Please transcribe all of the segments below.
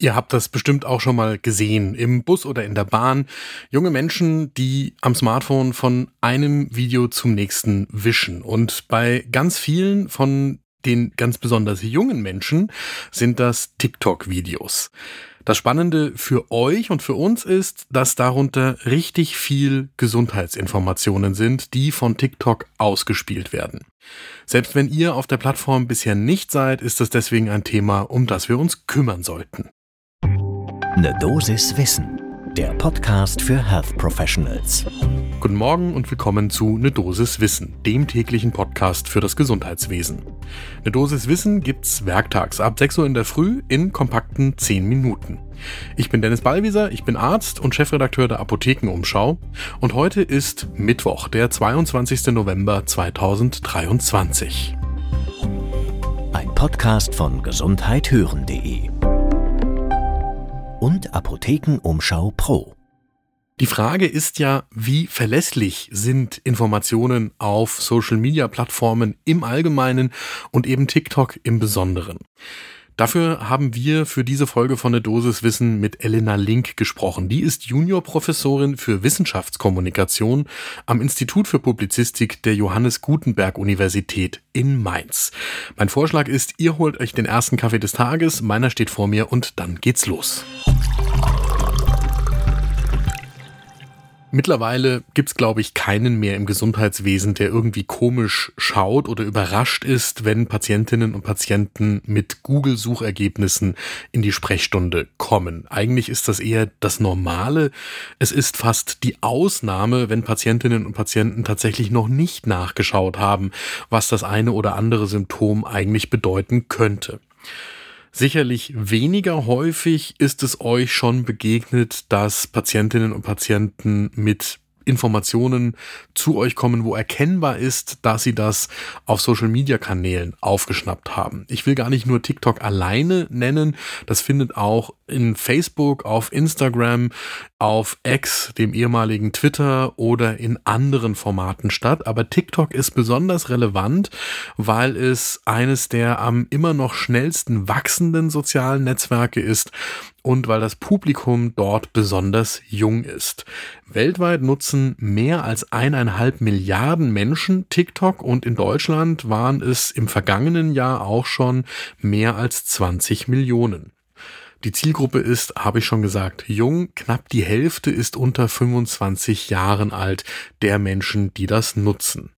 Ihr habt das bestimmt auch schon mal gesehen, im Bus oder in der Bahn. Junge Menschen, die am Smartphone von einem Video zum nächsten wischen. Und bei ganz vielen von den ganz besonders jungen Menschen sind das TikTok-Videos. Das Spannende für euch und für uns ist, dass darunter richtig viel Gesundheitsinformationen sind, die von TikTok ausgespielt werden. Selbst wenn ihr auf der Plattform bisher nicht seid, ist das deswegen ein Thema, um das wir uns kümmern sollten. Ne Dosis Wissen, der Podcast für Health Professionals. Guten Morgen und willkommen zu Ne Dosis Wissen, dem täglichen Podcast für das Gesundheitswesen. Ne Dosis Wissen gibt's werktags ab 6 Uhr in der Früh in kompakten 10 Minuten. Ich bin Dennis Ballwieser, ich bin Arzt und Chefredakteur der Apothekenumschau und heute ist Mittwoch, der 22. November 2023. Ein Podcast von gesundheithören.de und Apothekenumschau Pro. Die Frage ist ja, wie verlässlich sind Informationen auf Social-Media-Plattformen im Allgemeinen und eben TikTok im Besonderen. Dafür haben wir für diese Folge von der Dosis Wissen mit Elena Link gesprochen. Die ist Juniorprofessorin für Wissenschaftskommunikation am Institut für Publizistik der Johannes Gutenberg Universität in Mainz. Mein Vorschlag ist, ihr holt euch den ersten Kaffee des Tages, meiner steht vor mir und dann geht's los. Mittlerweile gibt's, glaube ich, keinen mehr im Gesundheitswesen, der irgendwie komisch schaut oder überrascht ist, wenn Patientinnen und Patienten mit Google-Suchergebnissen in die Sprechstunde kommen. Eigentlich ist das eher das Normale. Es ist fast die Ausnahme, wenn Patientinnen und Patienten tatsächlich noch nicht nachgeschaut haben, was das eine oder andere Symptom eigentlich bedeuten könnte. Sicherlich weniger häufig ist es euch schon begegnet, dass Patientinnen und Patienten mit Informationen zu euch kommen, wo erkennbar ist, dass sie das auf Social-Media-Kanälen aufgeschnappt haben. Ich will gar nicht nur TikTok alleine nennen, das findet auch in Facebook, auf Instagram, auf X, dem ehemaligen Twitter oder in anderen Formaten statt. Aber TikTok ist besonders relevant, weil es eines der am immer noch schnellsten wachsenden sozialen Netzwerke ist und weil das Publikum dort besonders jung ist. Weltweit nutzen mehr als eineinhalb Milliarden Menschen TikTok und in Deutschland waren es im vergangenen Jahr auch schon mehr als 20 Millionen. Die Zielgruppe ist, habe ich schon gesagt, jung. Knapp die Hälfte ist unter 25 Jahren alt der Menschen, die das nutzen.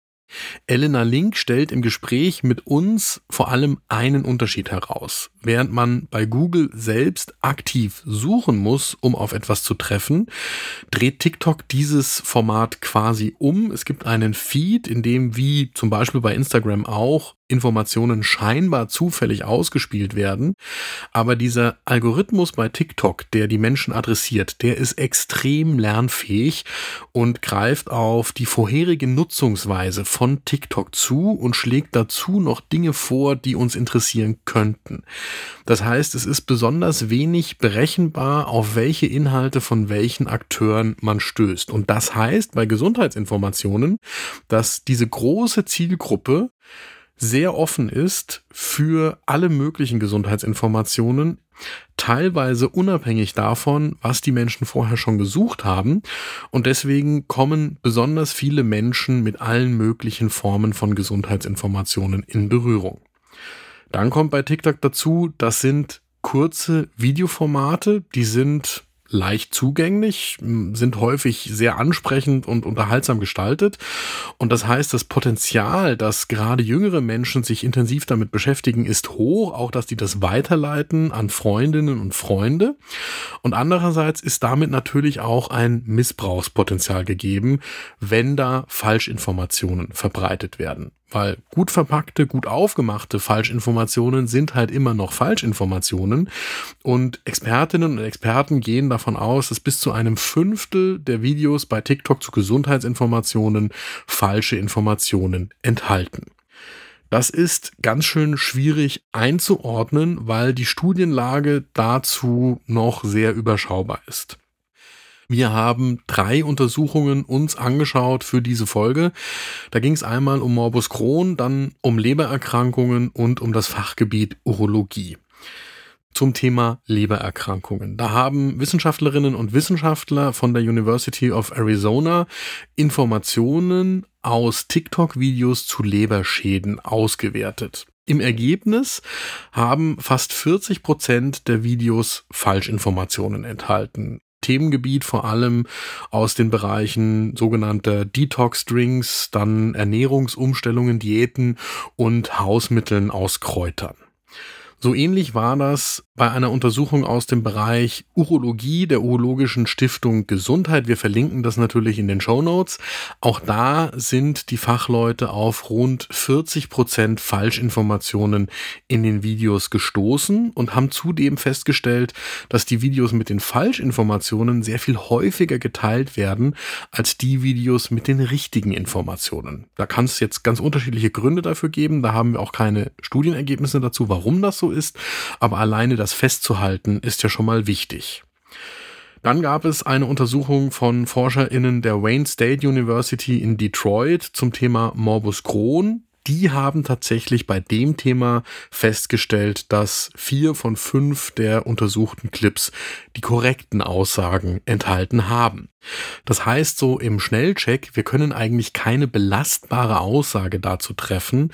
Elena Link stellt im Gespräch mit uns vor allem einen Unterschied heraus. Während man bei Google selbst aktiv suchen muss, um auf etwas zu treffen, dreht TikTok dieses Format quasi um. Es gibt einen Feed, in dem wie zum Beispiel bei Instagram auch Informationen scheinbar zufällig ausgespielt werden. Aber dieser Algorithmus bei TikTok, der die Menschen adressiert, der ist extrem lernfähig und greift auf die vorherige Nutzungsweise von TikTok zu und schlägt dazu noch Dinge vor, die uns interessieren könnten. Das heißt, es ist besonders wenig berechenbar, auf welche Inhalte von welchen Akteuren man stößt. Und das heißt bei Gesundheitsinformationen, dass diese große Zielgruppe sehr offen ist für alle möglichen Gesundheitsinformationen, teilweise unabhängig davon, was die Menschen vorher schon gesucht haben. Und deswegen kommen besonders viele Menschen mit allen möglichen Formen von Gesundheitsinformationen in Berührung. Dann kommt bei TikTok dazu, das sind kurze Videoformate, die sind leicht zugänglich, sind häufig sehr ansprechend und unterhaltsam gestaltet. Und das heißt, das Potenzial, dass gerade jüngere Menschen sich intensiv damit beschäftigen, ist hoch, auch dass die das weiterleiten an Freundinnen und Freunde. Und andererseits ist damit natürlich auch ein Missbrauchspotenzial gegeben, wenn da Falschinformationen verbreitet werden. Weil gut verpackte, gut aufgemachte Falschinformationen sind halt immer noch Falschinformationen. Und Expertinnen und Experten gehen davon aus, dass bis zu einem Fünftel der Videos bei TikTok zu Gesundheitsinformationen falsche Informationen enthalten. Das ist ganz schön schwierig einzuordnen, weil die Studienlage dazu noch sehr überschaubar ist. Wir haben drei Untersuchungen uns angeschaut für diese Folge. Da ging es einmal um Morbus Crohn, dann um Lebererkrankungen und um das Fachgebiet Urologie. zum Thema Lebererkrankungen. Da haben Wissenschaftlerinnen und Wissenschaftler von der University of Arizona Informationen aus TikTok-Videos zu Leberschäden ausgewertet. Im Ergebnis haben fast 40 Prozent der Videos Falschinformationen enthalten. Themengebiet vor allem aus den Bereichen sogenannter Detox-Drinks, dann Ernährungsumstellungen, Diäten und Hausmitteln aus Kräutern. So ähnlich war das bei einer Untersuchung aus dem Bereich Urologie der Urologischen Stiftung Gesundheit. Wir verlinken das natürlich in den Show Notes. Auch da sind die Fachleute auf rund 40 Prozent Falschinformationen in den Videos gestoßen und haben zudem festgestellt, dass die Videos mit den Falschinformationen sehr viel häufiger geteilt werden als die Videos mit den richtigen Informationen. Da kann es jetzt ganz unterschiedliche Gründe dafür geben. Da haben wir auch keine Studienergebnisse dazu, warum das so ist, aber alleine das festzuhalten ist ja schon mal wichtig. Dann gab es eine Untersuchung von ForscherInnen der Wayne State University in Detroit zum Thema Morbus Crohn die haben tatsächlich bei dem Thema festgestellt, dass vier von fünf der untersuchten Clips die korrekten Aussagen enthalten haben. Das heißt so im Schnellcheck, wir können eigentlich keine belastbare Aussage dazu treffen,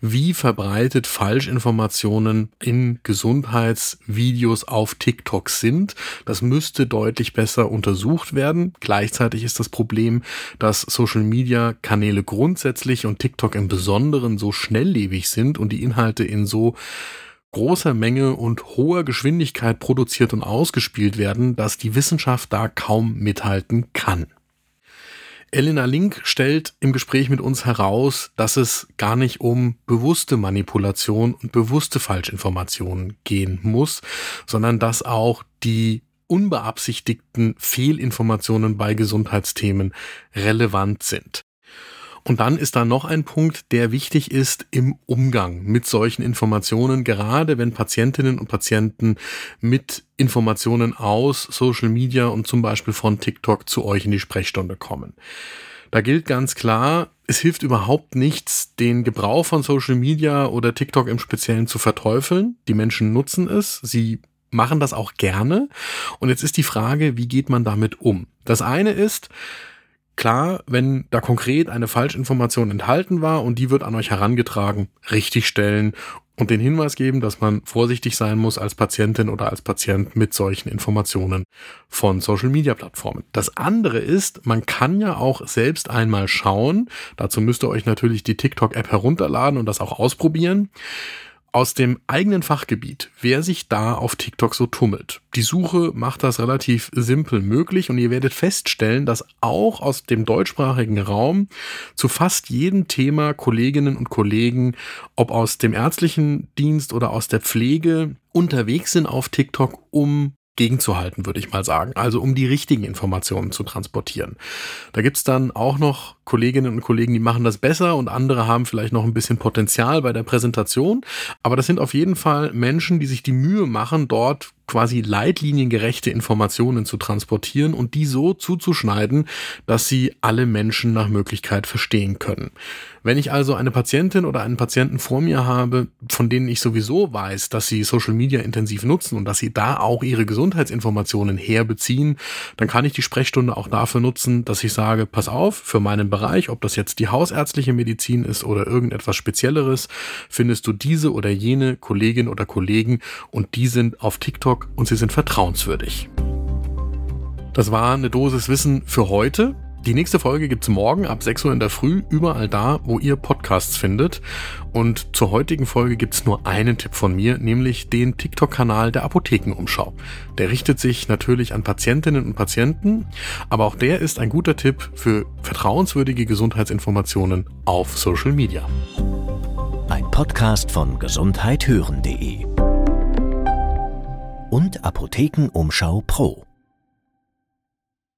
wie verbreitet Falschinformationen in Gesundheitsvideos auf TikTok sind. Das müsste deutlich besser untersucht werden. Gleichzeitig ist das Problem, dass Social Media Kanäle grundsätzlich und TikTok im Besonderen anderen so schnelllebig sind und die Inhalte in so großer Menge und hoher Geschwindigkeit produziert und ausgespielt werden, dass die Wissenschaft da kaum mithalten kann. Elena Link stellt im Gespräch mit uns heraus, dass es gar nicht um bewusste Manipulation und bewusste Falschinformationen gehen muss, sondern dass auch die unbeabsichtigten Fehlinformationen bei Gesundheitsthemen relevant sind. Und dann ist da noch ein Punkt, der wichtig ist im Umgang mit solchen Informationen, gerade wenn Patientinnen und Patienten mit Informationen aus Social Media und zum Beispiel von TikTok zu euch in die Sprechstunde kommen. Da gilt ganz klar, es hilft überhaupt nichts, den Gebrauch von Social Media oder TikTok im Speziellen zu verteufeln. Die Menschen nutzen es, sie machen das auch gerne. Und jetzt ist die Frage, wie geht man damit um? Das eine ist, Klar, wenn da konkret eine Falschinformation enthalten war und die wird an euch herangetragen, richtig stellen und den Hinweis geben, dass man vorsichtig sein muss als Patientin oder als Patient mit solchen Informationen von Social Media Plattformen. Das andere ist, man kann ja auch selbst einmal schauen, dazu müsst ihr euch natürlich die TikTok App herunterladen und das auch ausprobieren aus dem eigenen Fachgebiet, wer sich da auf TikTok so tummelt. Die Suche macht das relativ simpel möglich und ihr werdet feststellen, dass auch aus dem deutschsprachigen Raum zu fast jedem Thema Kolleginnen und Kollegen, ob aus dem ärztlichen Dienst oder aus der Pflege, unterwegs sind auf TikTok, um gegenzuhalten, würde ich mal sagen. Also um die richtigen Informationen zu transportieren. Da gibt's dann auch noch Kolleginnen und Kollegen, die machen das besser und andere haben vielleicht noch ein bisschen Potenzial bei der Präsentation. Aber das sind auf jeden Fall Menschen, die sich die Mühe machen, dort quasi leitliniengerechte Informationen zu transportieren und die so zuzuschneiden, dass sie alle Menschen nach Möglichkeit verstehen können. Wenn ich also eine Patientin oder einen Patienten vor mir habe, von denen ich sowieso weiß, dass sie Social Media intensiv nutzen und dass sie da auch ihre Gesundheitsinformationen herbeziehen, dann kann ich die Sprechstunde auch dafür nutzen, dass ich sage, pass auf, für meinen Bereich, ob das jetzt die hausärztliche Medizin ist oder irgendetwas Spezielleres, findest du diese oder jene Kollegin oder Kollegen und die sind auf TikTok und sie sind vertrauenswürdig. Das war eine Dosis Wissen für heute. Die nächste Folge gibt's morgen ab 6 Uhr in der Früh, überall da, wo ihr Podcasts findet. Und zur heutigen Folge gibt's nur einen Tipp von mir, nämlich den TikTok-Kanal der Apothekenumschau. Der richtet sich natürlich an Patientinnen und Patienten, aber auch der ist ein guter Tipp für vertrauenswürdige Gesundheitsinformationen auf Social Media. Ein Podcast von gesundheithören.de und Apothekenumschau Pro.